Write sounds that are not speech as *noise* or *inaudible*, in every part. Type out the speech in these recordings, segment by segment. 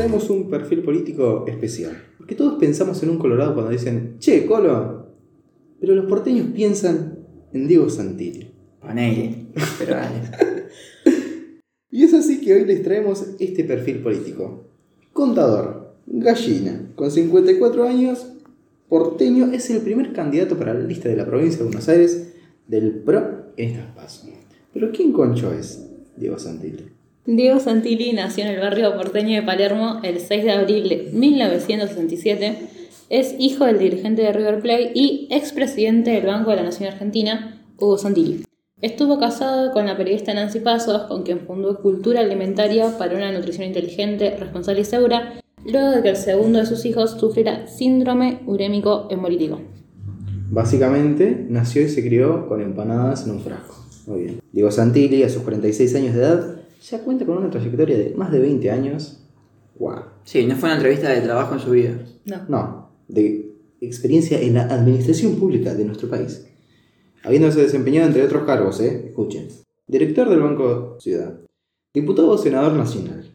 tenemos un perfil político especial. Porque todos pensamos en un colorado cuando dicen, che, Colo. Pero los porteños piensan en Diego Santilli. Ponele. Pero dale. *laughs* Y es así que hoy les traemos este perfil político. Contador, gallina, con 54 años, porteño, es el primer candidato para la lista de la provincia de Buenos Aires del PRO en estas pasos. Pero ¿quién concho es Diego Santilli? Diego Santilli nació en el barrio porteño de Palermo el 6 de abril de 1967. Es hijo del dirigente de River Plate y expresidente del Banco de la Nación Argentina, Hugo Santilli. Estuvo casado con la periodista Nancy Pasos, con quien fundó Cultura Alimentaria para una nutrición inteligente, responsable y segura, luego de que el segundo de sus hijos sufriera síndrome urémico hemolítico. Básicamente, nació y se crió con empanadas en un frasco. Muy bien. Diego Santilli, a sus 46 años de edad, ya cuenta con una trayectoria de más de 20 años. ¡Wow! Sí, no fue una entrevista de trabajo en su vida. No. No, de experiencia en la administración pública de nuestro país. Habiéndose desempeñado entre otros cargos, ¿eh? Escuchen. Director del Banco Ciudad. Diputado o senador nacional.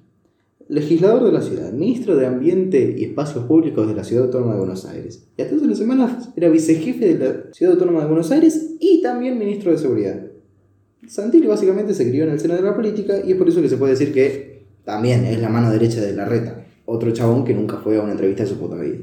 Legislador de la ciudad, ministro de Ambiente y Espacios Públicos de la Ciudad Autónoma de Buenos Aires. Y hasta hace unas semanas era vicejefe de la Ciudad Autónoma de Buenos Aires y también ministro de Seguridad. Santilli básicamente se crió en el seno de la política y es por eso que se puede decir que también es la mano derecha de la reta. Otro chabón que nunca fue a una entrevista de su puta vida.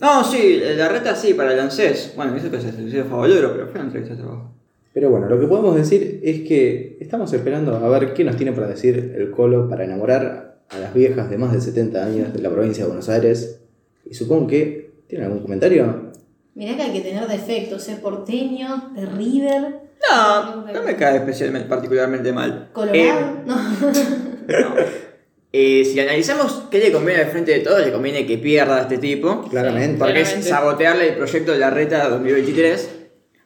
No, sí, la reta sí, para el ANSES. Bueno, eso que se hizo favorero, pero fue una entrevista de trabajo. Pero bueno, lo que podemos decir es que estamos esperando a ver qué nos tiene para decir el Colo para enamorar a las viejas de más de 70 años de la provincia de Buenos Aires. Y supongo que... ¿Tienen algún comentario? Mirá que hay que tener defectos, ser porteño, de River, No, no me cae especialmente, particularmente mal. Colorado. no. No. *laughs* Eh, si analizamos qué le conviene al frente de todos, le conviene que pierda a este tipo. Claramente. Porque es Claramente. sabotearle el proyecto de la reta 2023.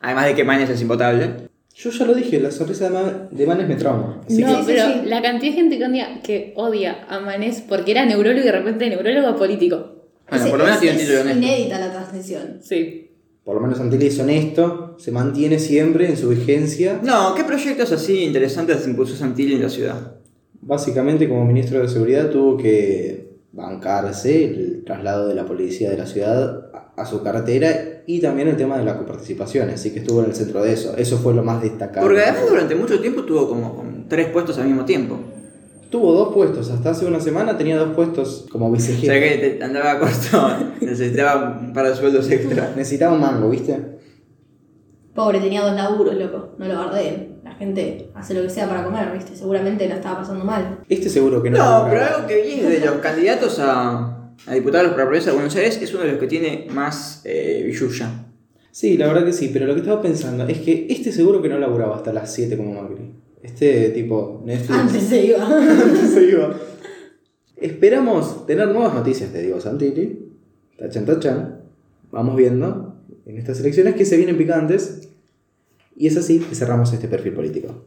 Además de que Manes es impotable. Yo ya lo dije, la sonrisa de, Ma- de Manes me trauma. Así no, sí, pero sí. la cantidad de gente que odia, que odia a Manés porque era neurólogo y de repente neurólogo político. Bueno, Es- por lo menos es- tiene un es título honesto. inédita la transición. Sí. Por lo menos Santilli es honesto, se mantiene siempre en su vigencia. No, ¿qué proyectos así interesantes impulsó Santilli en la ciudad? Básicamente como ministro de Seguridad tuvo que bancarse el traslado de la policía de la ciudad a- su cartera y también el tema de la coparticipación, así que estuvo en el centro de eso. Eso fue lo más destacado. Porque además durante mucho tiempo tuvo como tres puestos al mismo tiempo. Tuvo dos puestos, hasta hace una semana tenía dos puestos como O sea vicejefe. que te- andaba corto, *laughs* necesitaba un par de sueldos extra. Necesitaba un mango, ¿viste? Pobre, tenía dos laburos, loco. No lo guardé. La gente hace lo que sea para comer, ¿viste? Seguramente la estaba pasando mal. Este seguro que no. No, pero algo que vi de los candidatos a, a diputados para la provincia de Buenos Aires es uno de los que tiene más eh, billulla. Sí, la verdad que sí, pero lo que estaba pensando es que este seguro que no laburaba hasta las 7 como Macri. Este tipo Netflix. Antes se iba. *laughs* Antes se iba. Esperamos tener nuevas noticias de Diego Santilli. Tachan, tachan. Vamos viendo en estas elecciones que se vienen picantes. Y es así que cerramos este perfil político.